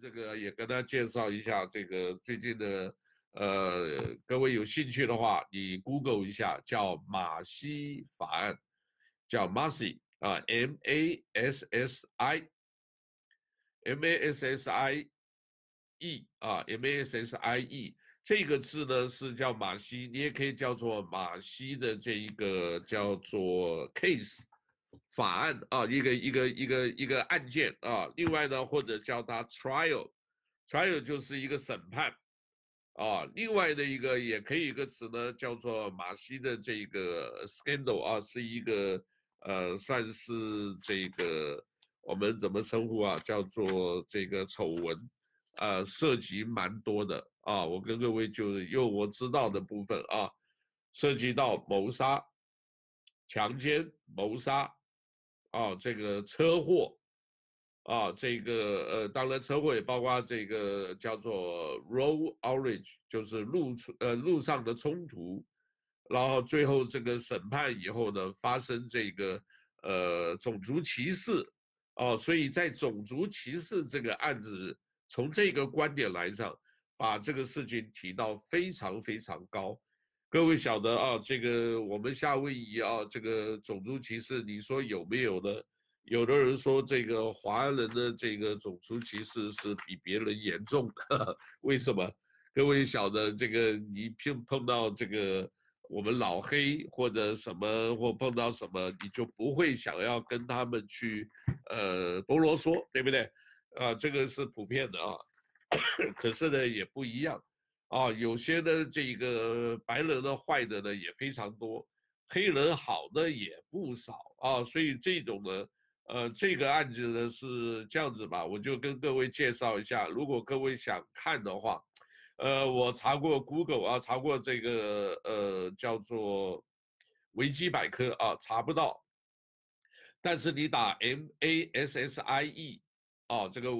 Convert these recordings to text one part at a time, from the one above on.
这个也跟大家介绍一下这个最近的，呃，各位有兴趣的话，你 Google 一下，叫马西法案，叫 Massi 啊，M A S S I，M A S S I E 啊，M A S S I E 这个字呢是叫马西，你也可以叫做马西的这一个叫做 case。法案啊，一个一个一个一个案件啊，另外呢，或者叫它 trial，trial 就是一个审判啊，另外的一个也可以一个词呢，叫做马西的这个 scandal 啊，是一个呃，算是这个我们怎么称呼啊，叫做这个丑闻，呃，涉及蛮多的啊，我跟各位就是用我知道的部分啊，涉及到谋杀、强奸、谋杀。啊，这个车祸，啊，这个呃，当然车祸也包括这个叫做 road outrage，就是路呃路上的冲突，然后最后这个审判以后呢，发生这个呃种族歧视，啊，所以在种族歧视这个案子，从这个观点来讲，把这个事情提到非常非常高。各位晓得啊，这个我们夏威夷啊，这个种族歧视，你说有没有呢？有的人说这个华人的这个种族歧视是比别人严重的，为什么？各位晓得这个，你碰碰到这个我们老黑或者什么，或碰到什么，你就不会想要跟他们去呃多啰嗦，对不对？啊，这个是普遍的啊，可是呢也不一样。啊，有些呢这个白人的坏的呢也非常多，黑人好的也不少啊，所以这种呢，呃，这个案子呢是这样子吧，我就跟各位介绍一下，如果各位想看的话，呃，我查过 Google 啊，查过这个呃叫做维基百科啊，查不到，但是你打 M A S S I E 啊，这个。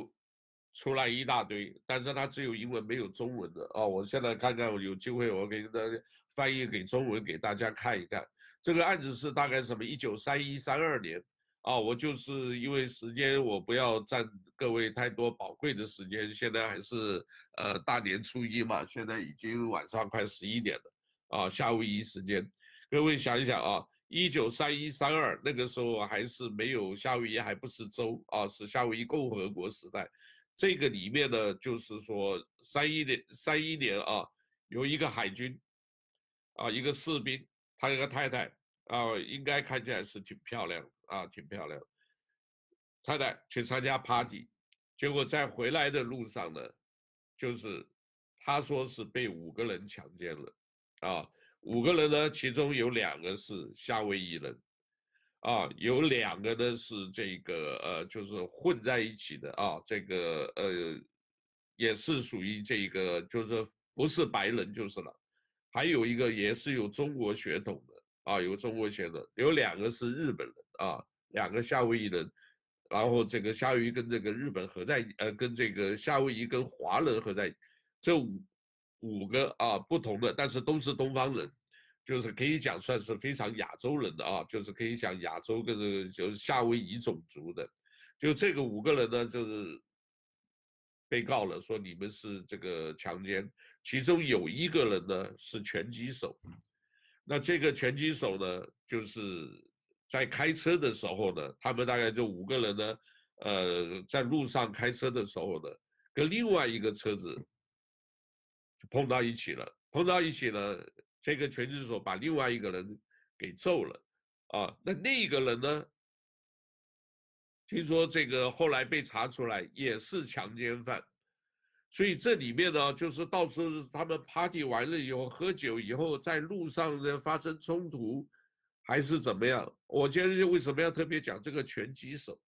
出来一大堆，但是它只有英文没有中文的哦。我现在看看，我有机会我给大家翻译给中文给大家看一看。这个案子是大概什么？一九三一三二年啊。我就是因为时间，我不要占各位太多宝贵的时间。现在还是呃大年初一嘛，现在已经晚上快十一点了啊，夏威夷时间。各位想一想啊，一九三一三二那个时候还是没有夏威夷，还不是州啊，是夏威夷共和国时代。这个里面呢，就是说三一年三一年啊，有一个海军，啊，一个士兵，他有个太太啊，应该看起来是挺漂亮啊，挺漂亮。太太去参加 party，结果在回来的路上呢，就是他说是被五个人强奸了，啊，五个人呢，其中有两个是夏威夷人。啊，有两个呢是这个呃，就是混在一起的啊，这个呃，也是属于这个，就是不是白人就是了。还有一个也是有中国血统的啊，有中国血统，有两个是日本人啊，两个夏威夷人，然后这个夏威夷跟这个日本合在呃，跟这个夏威夷跟华人合在，这五五个啊不同的，但是都是东方人。就是可以讲算是非常亚洲人的啊，就是可以讲亚洲跟这个就是夏威夷种族的，就这个五个人呢，就是被告了，说你们是这个强奸，其中有一个人呢是拳击手，那这个拳击手呢，就是在开车的时候呢，他们大概就五个人呢，呃，在路上开车的时候呢，跟另外一个车子就碰到一起了，碰到一起了。这个拳击手把另外一个人给揍了，啊，那那个人呢？听说这个后来被查出来也是强奸犯，所以这里面呢，就是到时候他们 party 完了以后，喝酒以后，在路上呢发生冲突，还是怎么样？我今天为什么要特别讲这个拳击手？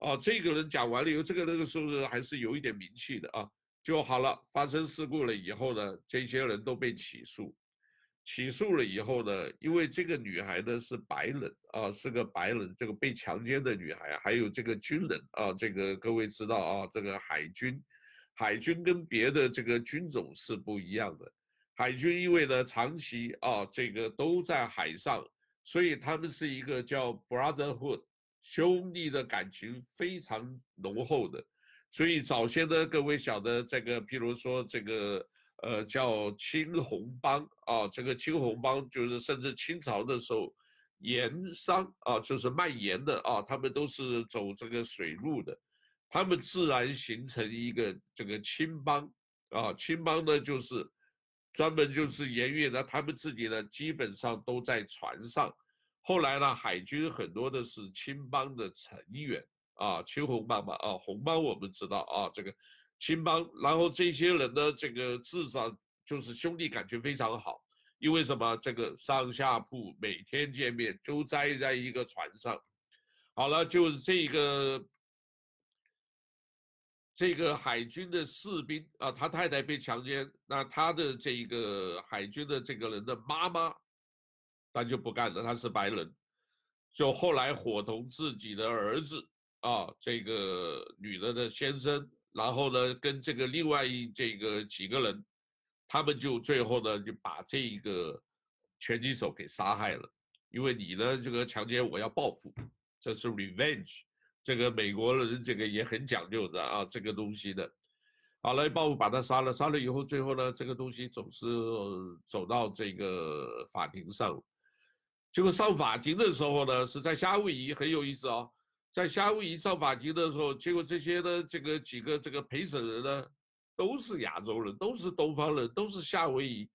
啊，这个人讲完了以后，这个人是不是还是有一点名气的啊？就好了，发生事故了以后呢，这些人都被起诉。起诉了以后呢，因为这个女孩呢是白人啊，是个白人，这个被强奸的女孩，还有这个军人啊，这个各位知道啊，这个海军，海军跟别的这个军种是不一样的。海军因为呢长期啊这个都在海上，所以他们是一个叫 brotherhood 兄弟的感情非常浓厚的，所以早先呢，各位晓得这个，譬如说这个呃叫青红帮啊，这个青红帮就是甚至清朝的时候，盐商啊，就是卖盐的啊，他们都是走这个水路的，他们自然形成一个这个青帮啊，青帮呢就是专门就是盐运的，他们自己呢基本上都在船上。后来呢，海军很多的是青帮的成员啊，青红帮嘛啊，红帮我们知道啊，这个青帮，然后这些人呢，这个至少就是兄弟感情非常好，因为什么？这个上下铺每天见面，就栽在一个船上。好了，就是这个这个海军的士兵啊，他太太被强奸，那他的这个海军的这个人的妈妈。他就不干了，他是白人，就后来伙同自己的儿子啊，这个女的的先生，然后呢，跟这个另外一这个几个人，他们就最后呢就把这一个拳击手给杀害了，因为你呢这个强奸我要报复，这是 revenge，这个美国人这个也很讲究的啊，这个东西的，好了，报复把他杀了，杀了以后，最后呢这个东西总是走到这个法庭上。结果上法庭的时候呢，是在夏威夷，很有意思哦。在夏威夷上法庭的时候，结果这些呢，这个几个这个陪审人呢，都是亚洲人，都是东方人，都是夏威夷，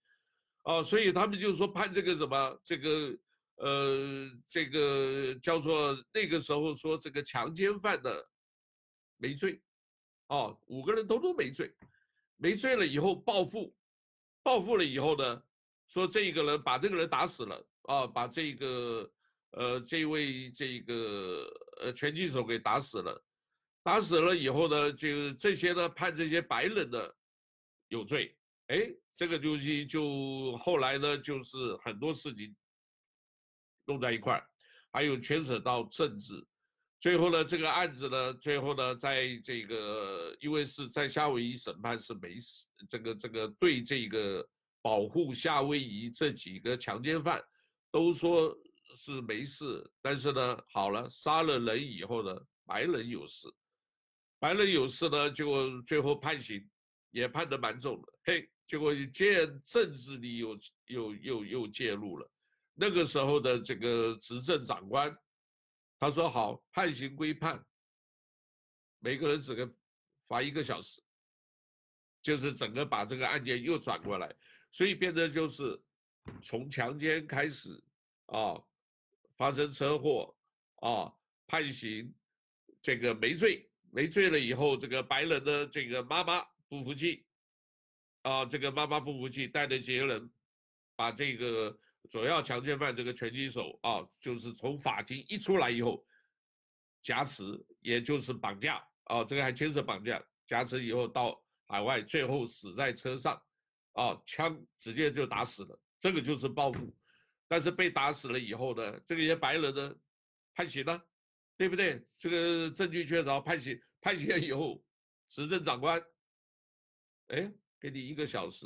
哦，所以他们就说判这个什么，这个呃，这个叫做那个时候说这个强奸犯的没罪，哦，五个人都都没罪，没罪了以后报复，报复了以后呢，说这个人把这个人打死了。啊，把这个，呃，这位这个呃拳击手给打死了，打死了以后呢，就这些呢判这些白人的有罪，哎，这个东西就后来呢就是很多事情弄在一块，还有牵扯到政治，最后呢这个案子呢，最后呢在这个因为是在夏威夷审判是没死，这个这个对这个保护夏威夷这几个强奸犯。都说是没事，但是呢，好了，杀了人以后呢，白人有事，白人有事呢，结果最后判刑也判得蛮重的，嘿，结果借政治力又又又又介入了。那个时候的这个执政长官，他说好，判刑归判，每个人只给罚一个小时，就是整个把这个案件又转过来，所以变成就是。从强奸开始，啊，发生车祸，啊，判刑，这个没罪，没罪了以后，这个白人的这个妈妈不服气，啊，这个妈妈不服气，带着这些人，把这个主要强奸犯这个拳击手啊，就是从法庭一出来以后，挟持，也就是绑架，啊，这个还牵涉绑架，挟持以后到海外，最后死在车上，啊，枪直接就打死了。这个就是报复，但是被打死了以后呢，这个些白人呢，判刑了，对不对？这个证据确凿，判刑，判刑了以后，执政长官，哎，给你一个小时，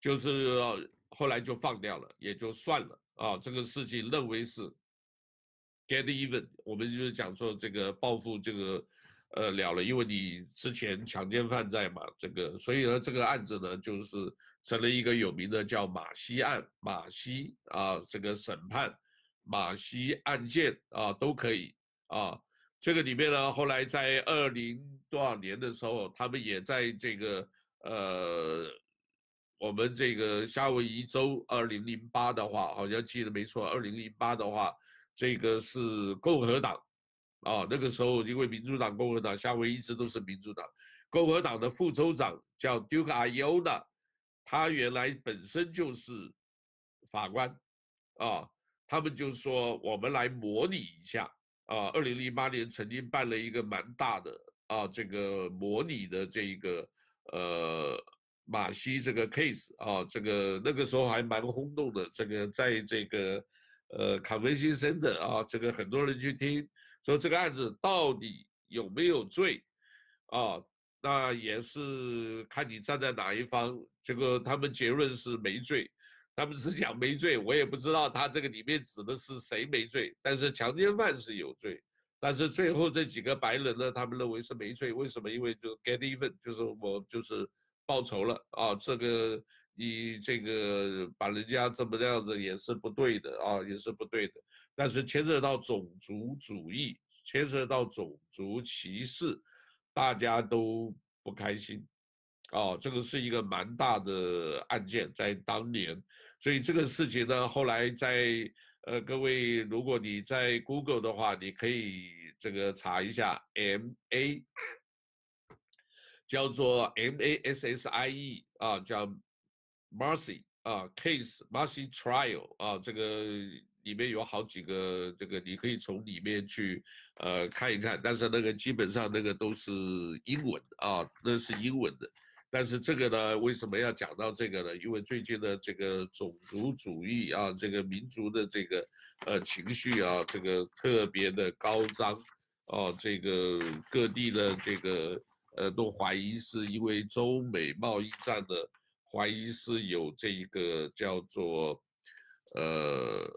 就是后来就放掉了，也就算了啊。这个事情认为是 get even，我们就是讲说这个报复这个。呃，了了，因为你之前强奸犯在嘛，这个，所以呢，这个案子呢，就是成了一个有名的叫马西案，马西啊，这个审判，马西案件啊，都可以啊。这个里面呢，后来在二零多少年的时候，他们也在这个呃，我们这个夏威夷州二零零八的话，好像记得没错，二零零八的话，这个是共和党。啊，那个时候因为民主党、共和党，夏威夷一直都是民主党。共和党的副州长叫 Duke Aiona，他原来本身就是法官，啊，他们就说我们来模拟一下，啊，二零零八年曾经办了一个蛮大的啊，这个模拟的这一个呃马西这个 case 啊，这个那个时候还蛮轰动的，这个在这个呃 Convention Center 啊，这个很多人去听。说这个案子到底有没有罪，啊，那也是看你站在哪一方。这个他们结论是没罪，他们是讲没罪，我也不知道他这个里面指的是谁没罪。但是强奸犯是有罪，但是最后这几个白人呢，他们认为是没罪，为什么？因为就 get even，就是我就是报仇了啊，这个你这个把人家这么样子也是不对的啊，也是不对的。但是牵涉到种族主义，牵涉到种族歧视，大家都不开心，哦，这个是一个蛮大的案件，在当年，所以这个事情呢，后来在。呃，各位，如果你在 Google 的话，你可以这个查一下 M A，叫做 M A S S I E 啊，叫 Marcy 啊 Case Marcy Trial 啊，这个里面有好几个，这个你可以从里面去呃看一看，但是那个基本上那个都是英文啊，那是英文的。但是这个呢，为什么要讲到这个呢？因为最近的这个种族主义啊，这个民族的这个呃情绪啊，这个特别的高涨，哦、啊，这个各地的这个呃都怀疑是因为中美贸易战的，怀疑是有这一个叫做呃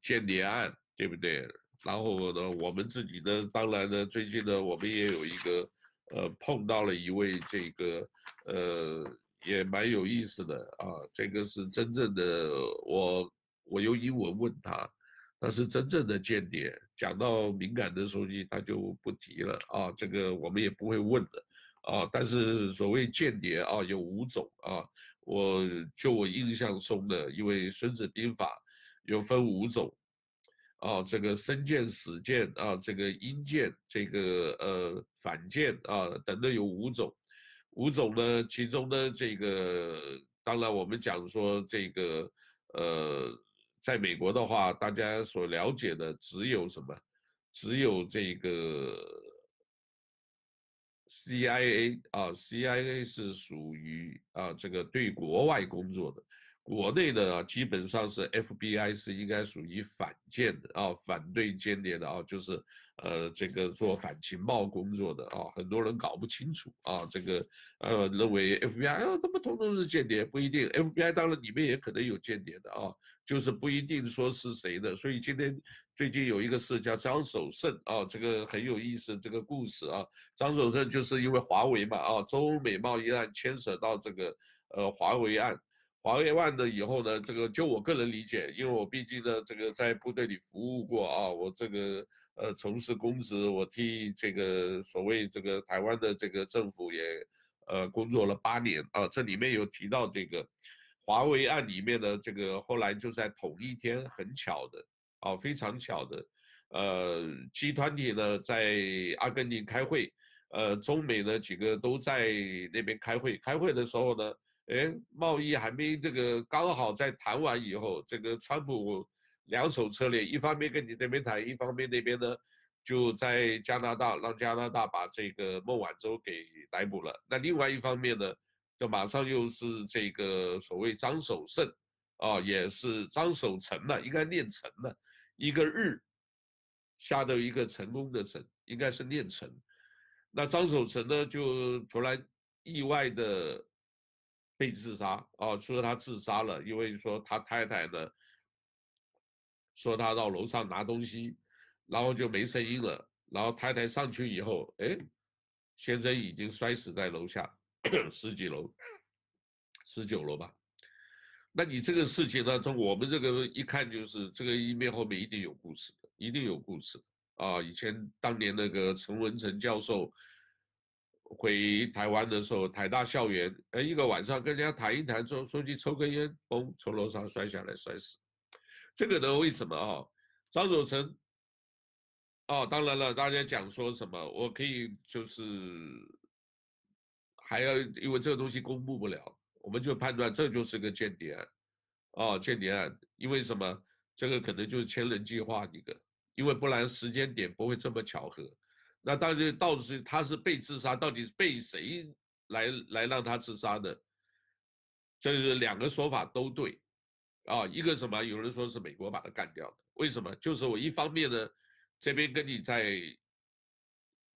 间谍案，对不对？然后呢，我们自己呢，当然呢，最近呢，我们也有一个。呃，碰到了一位这个，呃，也蛮有意思的啊。这个是真正的，我我用英文问他，他是真正的间谍。讲到敏感的东西，他就不提了啊。这个我们也不会问的啊。但是所谓间谍啊，有五种啊。我就我印象中的，因为《孙子兵法》有分五种。啊，这个生见、死见啊，这个阴见，这个呃反舰啊，等等有五种，五种呢，其中呢这个当然我们讲说这个呃，在美国的话，大家所了解的只有什么？只有这个 CIA 啊，CIA 是属于啊这个对国外工作的。国内的，基本上是 FBI 是应该属于反间的啊，反对间谍的啊，就是呃这个做反情报工作的啊，很多人搞不清楚啊，这个呃认为 FBI 啊，怎么统统是间谍？不一定，FBI 当然里面也可能有间谍的啊，就是不一定说是谁的。所以今天最近有一个事叫张守胜啊，这个很有意思这个故事啊，张守胜就是因为华为嘛啊，中美贸易案牵扯到这个呃华为案。华为案的以后呢，这个就我个人理解，因为我毕竟呢，这个在部队里服务过啊，我这个呃从事公职，我替这个所谓这个台湾的这个政府也呃工作了八年啊，这里面有提到这个华为案里面的这个后来就在同一天很巧的啊，非常巧的，呃集团体呢在阿根廷开会，呃中美呢几个都在那边开会，开会的时候呢。哎，贸易还没这个，刚好在谈完以后，这个川普两手策略，一方面跟你那边谈，一方面那边呢就在加拿大让加拿大把这个孟晚舟给逮捕了。那另外一方面呢，就马上又是这个所谓张守胜，啊，也是张守成了，应该念成了，一个日下的一个成功的成，应该是念成。那张守成呢，就突然意外的。被自杀啊！说他自杀了，因为说他太太呢，说他到楼上拿东西，然后就没声音了。然后太太上去以后，哎，先生已经摔死在楼下，十几楼，十九楼吧。那你这个事情呢，从我们这个一看就是这个一面后面一定有故事的，一定有故事啊！以前当年那个陈文成教授。回台湾的时候，台大校园，哎，一个晚上跟人家谈一谈，说说去抽根烟，嘣，从楼上摔下来摔死。这个呢，为什么啊？张守成，哦，当然了，大家讲说什么，我可以就是还要，因为这个东西公布不了，我们就判断这就是个间谍案，哦，间谍案，因为什么？这个可能就是千人计划一个，因为不然时间点不会这么巧合。那到底到底是他是被自杀，到底是被谁来来让他自杀的？这是两个说法都对，啊，一个什么？有人说是美国把他干掉的，为什么？就是我一方面呢，这边跟你在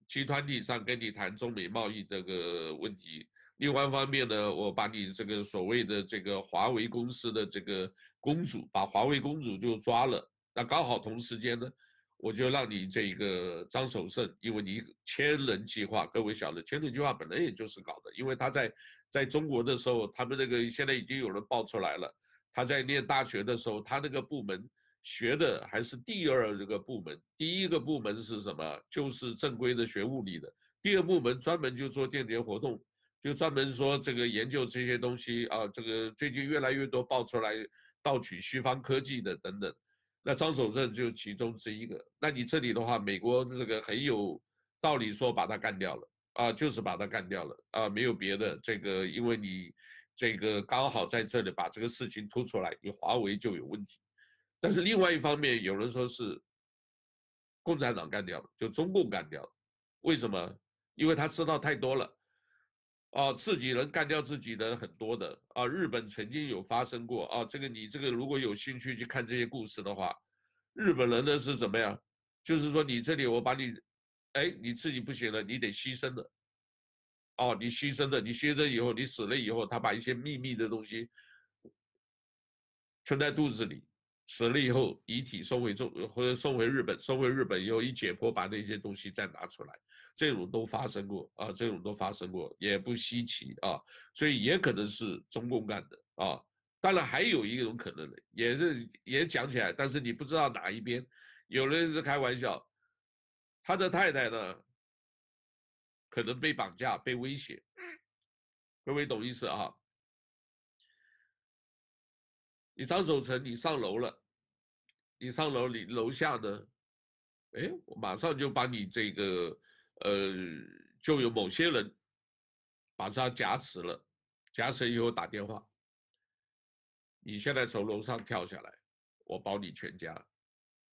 集团体上跟你谈中美贸易这个问题，另外一方面呢，我把你这个所谓的这个华为公司的这个公主，把华为公主就抓了，那刚好同时间呢。我就让你这一个张守胜，因为你千人计划，各位晓得，千人计划本来也就是搞的，因为他在在中国的时候，他们那个现在已经有人爆出来了，他在念大学的时候，他那个部门学的还是第二这个部门，第一个部门是什么？就是正规的学物理的，第二部门专门就做电子活动，就专门说这个研究这些东西啊，这个最近越来越多爆出来盗取西方科技的等等。那张守正就其中之一个，那你这里的话，美国这个很有道理说把他干掉了啊，就是把他干掉了啊，没有别的，这个因为你这个刚好在这里把这个事情突出来，你华为就有问题。但是另外一方面，有人说是共产党干掉了，就中共干掉了，为什么？因为他知道太多了。啊，自己人干掉自己的很多的啊，日本曾经有发生过啊，这个你这个如果有兴趣去看这些故事的话，日本人呢是怎么样？就是说你这里我把你，哎，你自己不行了，你得牺牲了，哦，你牺牲了，你牺牲以后，你死了以后，他把一些秘密的东西存在肚子里。死了以后，遗体送回中或者送回日本，送回日本以后一解剖，把那些东西再拿出来，这种都发生过啊，这种都发生过，也不稀奇啊，所以也可能是中共干的啊。当然还有一种可能的，也是也讲起来，但是你不知道哪一边。有人是开玩笑，他的太太呢，可能被绑架、被威胁，各位懂意思啊？你张守成，你上楼了，你上楼，你楼下呢？哎，我马上就把你这个，呃，就有某些人把他挟持了，挟持以后打电话，你现在从楼上跳下来，我保你全家，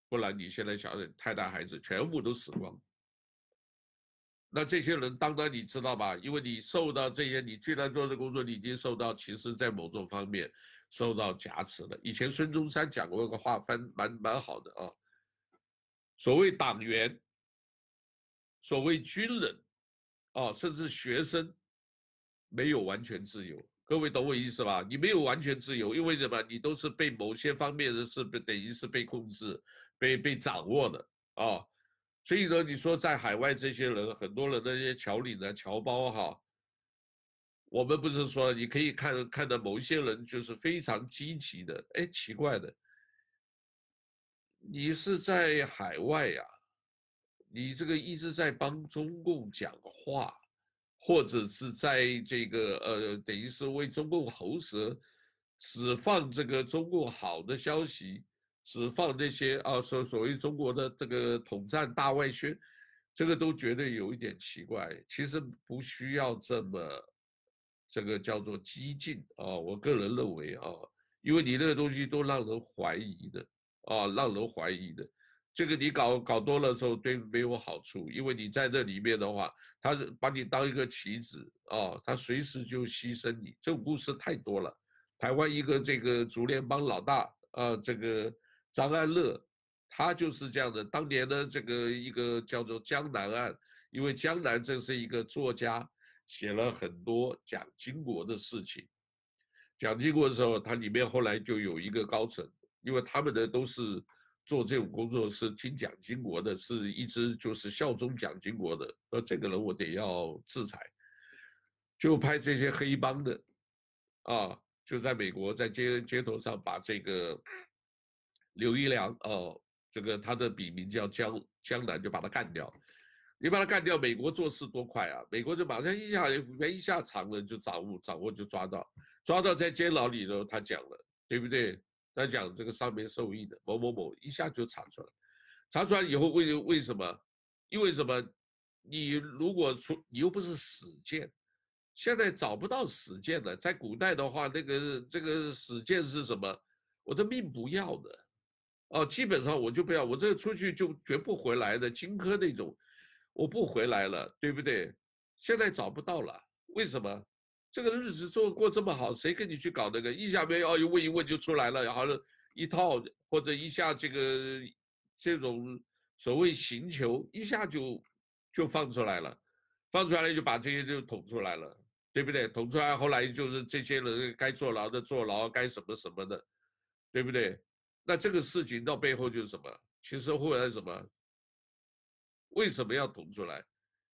不然你现在想想，太太孩子全部都死光。那这些人当然你知道吧？因为你受到这些，你既然做这工作，你已经受到，其实在某种方面。受到夹持了。以前孙中山讲过一个话，蛮蛮蛮好的啊。所谓党员，所谓军人，啊，甚至学生，没有完全自由。各位懂我意思吧？你没有完全自由，因为什么？你都是被某些方面的是被等于是被控制、被被掌握的啊。所以呢，你说在海外这些人，很多人那些侨领呢、侨胞哈。我们不是说你可以看看到某一些人就是非常积极的，哎，奇怪的，你是在海外呀，你这个一直在帮中共讲话，或者是在这个呃，等于是为中共喉舌，只放这个中共好的消息，只放那些啊所所谓中国的这个统战大外宣，这个都觉得有一点奇怪。其实不需要这么。这个叫做激进啊，我个人认为啊，因为你那个东西都让人怀疑的啊，让人怀疑的，这个你搞搞多了之后对没有好处，因为你在这里面的话，他是把你当一个棋子啊，他随时就牺牲你。这种故事太多了。台湾一个这个竹联帮老大啊，这个张安乐，他就是这样的。当年的这个一个叫做江南案，因为江南这是一个作家。写了很多蒋经国的事情，蒋经国的时候，他里面后来就有一个高层，因为他们的都是做这种工作，是听蒋经国的，是一直就是效忠蒋经国的。那这个人我得要制裁，就派这些黑帮的，啊，就在美国在街街头上把这个刘一良哦，这个他的笔名叫江江南，就把他干掉。你把他干掉，美国做事多快啊！美国就马上一下，一下长了就掌握，掌握就抓到，抓到在监牢里头，他讲了，对不对？他讲这个上面受益的某某某，一下就查出来，查出来以后为为什么？因为什么？你如果出，你又不是死谏，现在找不到死谏了。在古代的话，那个这个死谏是什么？我的命不要的，哦，基本上我就不要，我这出去就绝不回来的，荆轲那种。我不回来了，对不对？现在找不到了，为什么？这个日子做过这么好，谁跟你去搞那个？一下没有，一问一问就出来了，然后一套或者一下这个这种所谓刑求，一下就就放出来了，放出来了就把这些就捅出来了，对不对？捅出来后来就是这些人该坐牢的坐牢，该什么什么的，对不对？那这个事情到背后就是什么？其实后来什么？为什么要捅出来？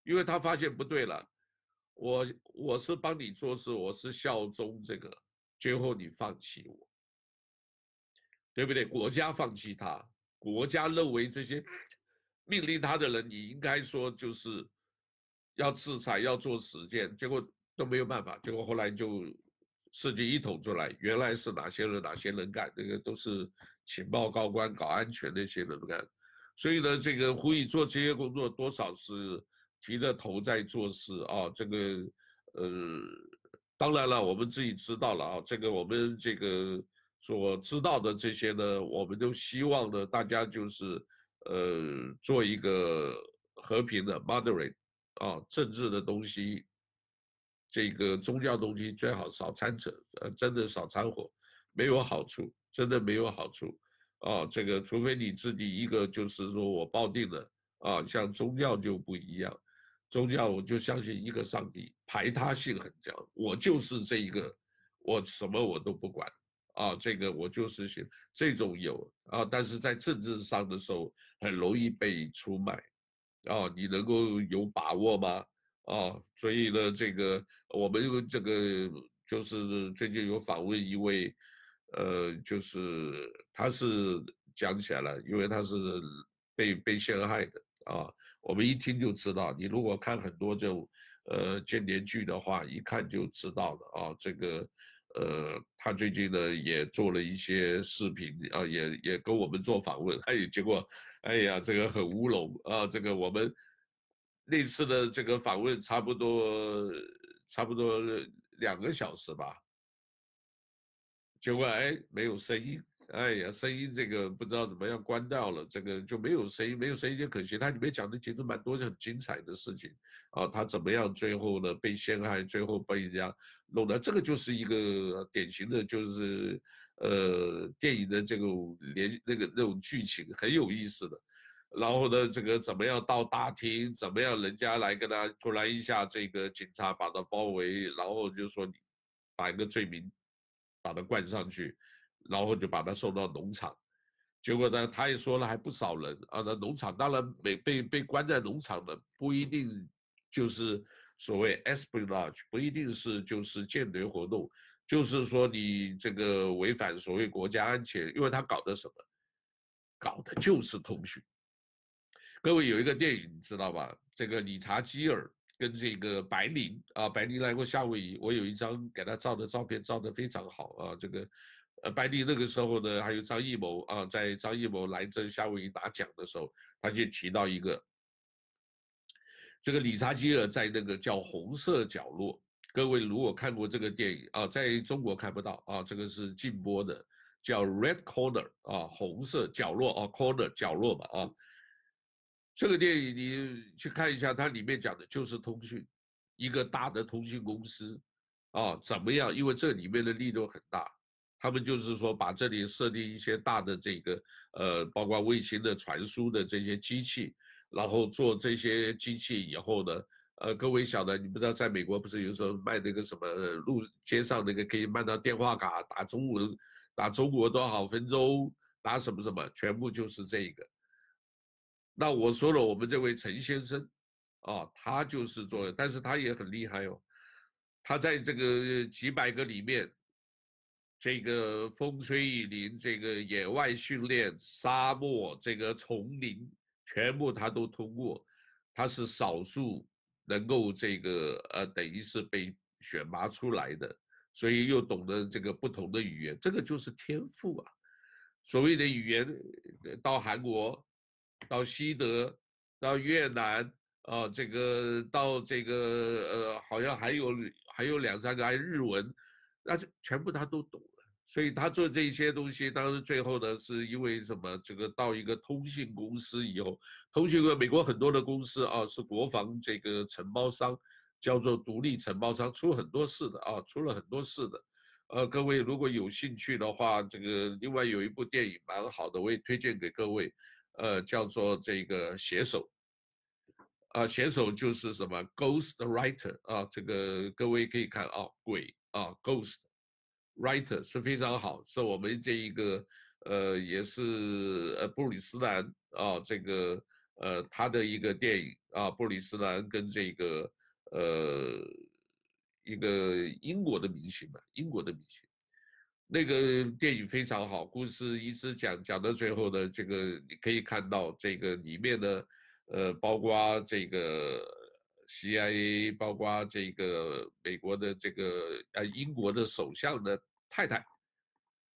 因为他发现不对了，我我是帮你做事，我是效忠这个，最后你放弃我，对不对？国家放弃他，国家认为这些命令他的人，你应该说就是要制裁，要做实践，结果都没有办法，结果后来就事情一捅出来，原来是哪些人哪些人干，这个都是情报高官搞安全那些人干，所以呢，这个胡宇做这些工作多少是。提着头在做事啊，这个，呃，当然了，我们自己知道了啊，这个我们这个所知道的这些呢，我们都希望呢，大家就是，呃，做一个和平的 moderate 啊，政治的东西，这个宗教东西最好少掺扯，呃，真的少掺和，没有好处，真的没有好处，啊，这个除非你自己一个就是说我抱定了啊，像宗教就不一样。宗教我就相信一个上帝，排他性很强。我就是这一个，我什么我都不管啊。这个我就是信这种有啊，但是在政治上的时候很容易被出卖啊。你能够有把握吗？啊，所以呢，这个我们这个就是最近有访问一位，呃，就是他是讲起来了，因为他是被被陷害的啊。我们一听就知道，你如果看很多这种，呃，间谍剧的话，一看就知道了啊。这个，呃，他最近呢也做了一些视频啊，也也跟我们做访问，哎，结果，哎呀，这个很乌龙啊。这个我们那次的这个访问差不多差不多两个小时吧，结果哎没有声音。哎呀，声音这个不知道怎么样关掉了，这个就没有声音，没有声音就可惜。它里面讲的其实蛮多很精彩的事情，啊，他怎么样最后呢被陷害，最后被人家弄的，这个就是一个典型的，就是呃电影的这种连那个那种剧情很有意思的。然后呢，这个怎么样到大厅，怎么样人家来跟他突然一下这个警察把他包围，然后就说你把一个罪名把他灌上去。然后就把他送到农场，结果呢，他也说了还不少人啊。那农场当然被被被关在农场的不一定就是所谓 espionage，不一定是就是间谍活动，就是说你这个违反所谓国家安全，因为他搞的什么？搞的就是通讯。各位有一个电影你知道吧？这个理查基尔跟这个白宁啊，白宁来过夏威夷，我有一张给他照的照片，照得非常好啊，这个。呃，白宁那个时候呢，还有张艺谋啊，在张艺谋来这夏威夷拿奖的时候，他就提到一个，这个理查基尔在那个叫红色角落。各位如果看过这个电影啊，在中国看不到啊，这个是禁播的，叫 Red Corner 啊，红色角落啊，Corner 角落嘛啊。这个电影你去看一下，它里面讲的就是通讯，一个大的通讯公司啊，怎么样？因为这里面的力度很大。他们就是说，把这里设定一些大的这个，呃，包括卫星的传输的这些机器，然后做这些机器以后呢，呃，各位晓得，你不知道在美国不是有时候卖那个什么路街上那个可以卖到电话卡，打中文，打中国多少分钟，打什么什么，全部就是这个。那我说了，我们这位陈先生，啊，他就是做，但是他也很厉害哦，他在这个几百个里面。这个风吹雨淋，这个野外训练、沙漠、这个丛林，全部他都通过，他是少数能够这个呃，等于是被选拔出来的，所以又懂得这个不同的语言，这个就是天赋啊。所谓的语言，到韩国、到西德、到越南啊，这个到这个呃，好像还有还有两三个还日文。那就全部他都懂了，所以他做这些东西，当然最后呢，是因为什么？这个到一个通信公司以后，通讯美国很多的公司啊，是国防这个承包商，叫做独立承包商，出很多事的啊，出了很多事的。呃，各位如果有兴趣的话，这个另外有一部电影蛮好的，我也推荐给各位，呃，叫做这个写手。啊，写手就是什么 Ghost Writer 啊，这个各位可以看啊，鬼。啊，Ghost Writer 是非常好，是我们这一个呃，也是呃布里斯南啊，这个呃，他的一个电影啊，布里斯兰跟这个呃一个英国的明星嘛，英国的明星，那个电影非常好，故事一直讲讲到最后的这个，你可以看到这个里面的呃，包括这个 CIA，包括这个美国的这个呃英国的首相的太太，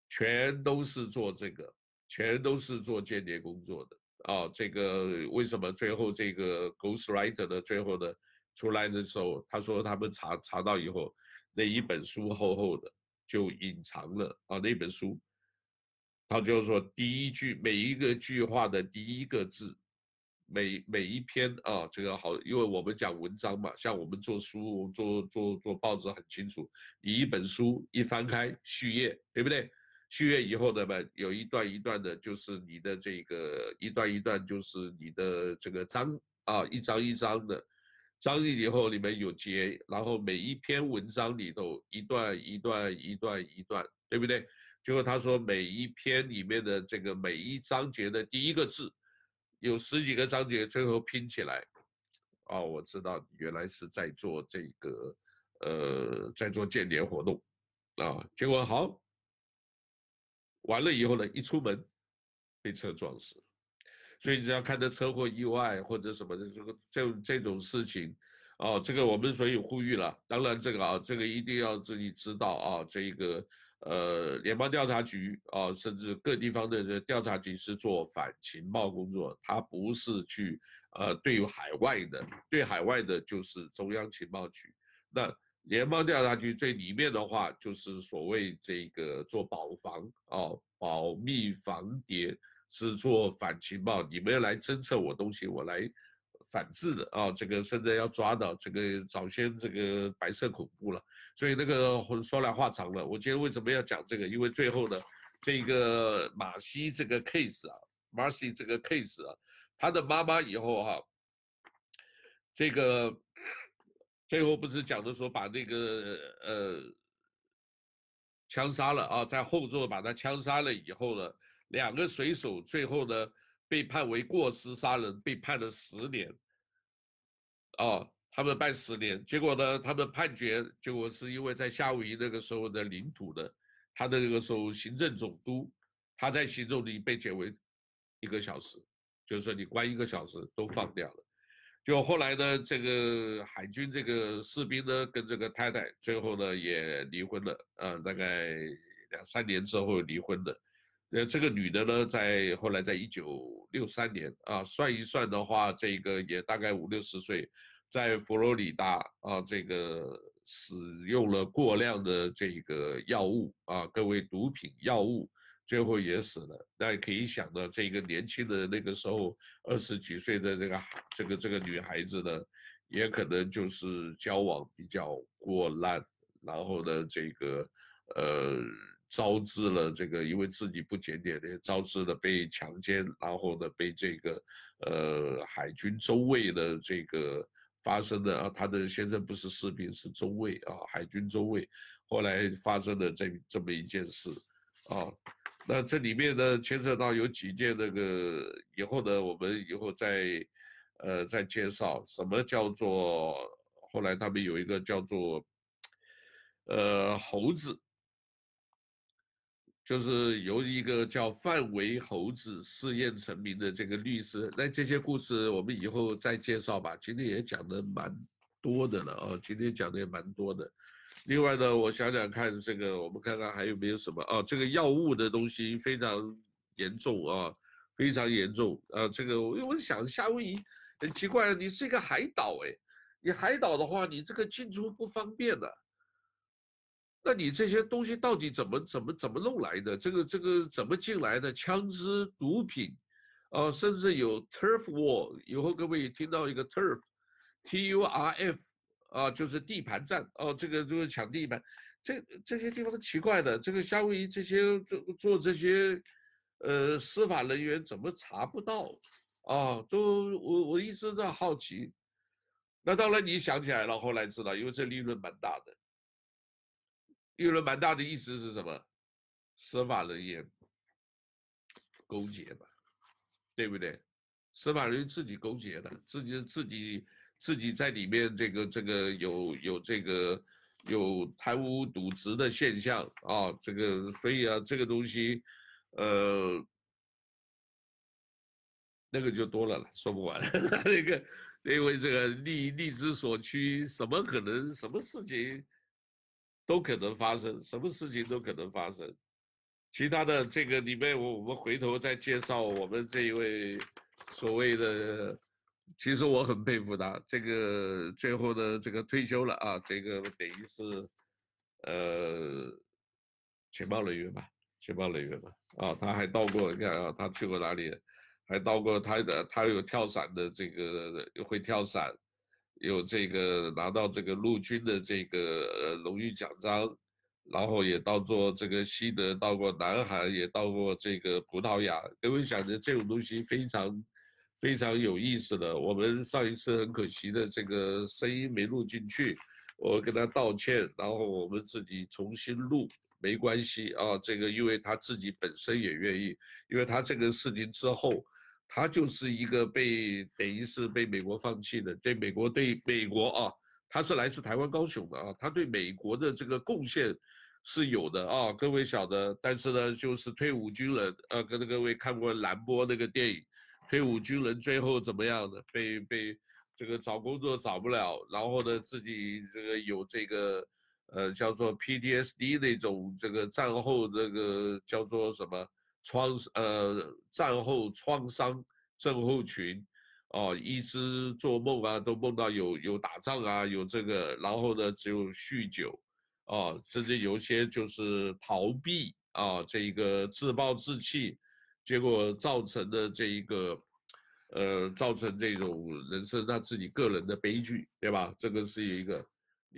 全都是做这个，全都是做间谍工作的。啊，这个为什么最后这个 Ghostwriter 的最后呢出来的时候，他说他们查查到以后，那一本书厚厚的就隐藏了啊，那本书，他就是说第一句每一个句话的第一个字，每每一篇啊，这个好，因为我们讲文章嘛，像我们做书做做做报纸很清楚，你一本书一翻开序页，对不对？序页以后的嘛，有一段一段的，就是你的这个一段一段，就是你的这个章啊，一章一章的，章以后里面有节，然后每一篇文章里头一段一段一段一段，对不对？结果他说每一篇里面的这个每一章节的第一个字，有十几个章节，最后拼起来，哦，我知道原来是在做这个，呃，在做间谍活动，啊，结果好。完了以后呢，一出门被车撞死，所以你只要看到车祸意外或者什么的这个这这种事情，哦，这个我们所以呼吁了。当然这个啊，这个一定要自己知道啊，这个呃联邦调查局啊，甚至各地方的这调查局是做反情报工作，他不是去呃对于海外的，对海外的就是中央情报局那。联邦调查局最里面的话，就是所谓这个做保防哦，保密防谍是做反情报，你们要来侦测我东西，我来反制的啊、这个甚至要抓到这个早先这个白色恐怖了。所以那个说来话长了，我今天为什么要讲这个？因为最后呢，这个马西这个 case 啊，马西这个 case 啊，他的妈妈以后哈、这个。最后不是讲的说把那个呃枪杀了啊，在后座把他枪杀了以后呢，两个水手最后呢被判为过失杀人，被判了十年。哦，他们判十年，结果呢，他们判决结果是因为在夏威夷那个时候的领土的，他的那个时候行政总督，他在行政里被减为一个小时，就是说你关一个小时都放掉了。就后来呢，这个海军这个士兵呢，跟这个太太最后呢也离婚了，呃，大概两三年之后离婚的。呃，这个女的呢，在后来在一九六三年啊，算一算的话，这个也大概五六十岁，在佛罗里达啊，这个使用了过量的这个药物啊，各位毒品药物。最后也死了，那可以想到，这个年轻的那个时候二十几岁的这个这个这个女孩子呢，也可能就是交往比较过滥，然后呢，这个呃招致了这个因为自己不检点的，招致了被强奸，然后呢被这个呃海军中尉的这个发生的啊，他的先生不是士兵是中尉啊，海军中尉，后来发生了这这么一件事啊。那这里面呢，牵涉到有几件那个以后呢，我们以后再，呃，再介绍什么叫做后来他们有一个叫做，呃，猴子，就是由一个叫范围猴子试验成名的这个律师。那这些故事我们以后再介绍吧。今天也讲的蛮多的了啊，今天讲的也蛮多的。另外呢，我想想看，这个我们看看还有没有什么啊？这个药物的东西非常严重啊，非常严重啊。这个我我想夏威夷很奇怪，你是一个海岛哎，你海岛的话，你这个进出不方便的。那你这些东西到底怎么怎么怎么弄来的？这个这个怎么进来的？枪支、毒品，啊，甚至有 turf war。以后各位也听到一个 turf，T U R F。啊，就是地盘战哦，这个就是抢地盘，这这些地方是奇怪的。这个夏威夷这些做做这些，呃，司法人员怎么查不到？啊，都我我一直在好奇。那当然你想起来了，后来知道，因为这利润蛮大的，利润蛮大的意思是什么？司法人员勾结嘛，对不对？司法人员自己勾结的，自己自己自己在里面这个这个有有这个有贪污渎职的现象啊，这个所以啊这个东西，呃，那个就多了了，说不完。那个因为这个力力之所趋，什么可能，什么事情都可能发生，什么事情都可能发生。其他的这个里面，我我们回头再介绍我们这一位。所谓的，其实我很佩服他。这个最后的这个退休了啊，这个等于是，呃，情报人员吧，情报人员吧。啊，他还到过，你看啊，他去过哪里？还到过他的，他有跳伞的这个会跳伞，有这个拿到这个陆军的这个呃荣誉奖章，然后也到过这个西德，到过南韩，也到过这个葡萄牙。各位想着这种东西非常。非常有意思的，我们上一次很可惜的这个声音没录进去，我跟他道歉，然后我们自己重新录，没关系啊。这个因为他自己本身也愿意，因为他这个事情之后，他就是一个被等于是被美国放弃的，对美国对美国啊，他是来自台湾高雄的啊，他对美国的这个贡献是有的啊，各位晓得，但是呢，就是退伍军人，呃，跟各位看过蓝波那个电影。退伍军人最后怎么样的？被被这个找工作找不了，然后呢，自己这个有这个呃叫做 PTSD 那种这个战后这个叫做什么创呃战后创伤症候群，哦，一直做梦啊，都梦到有有打仗啊，有这个，然后呢，只有酗酒，哦，甚至有些就是逃避啊，这一个自暴自弃。结果造成的这一个，呃，造成这种人生他自己个人的悲剧，对吧？这个是一个，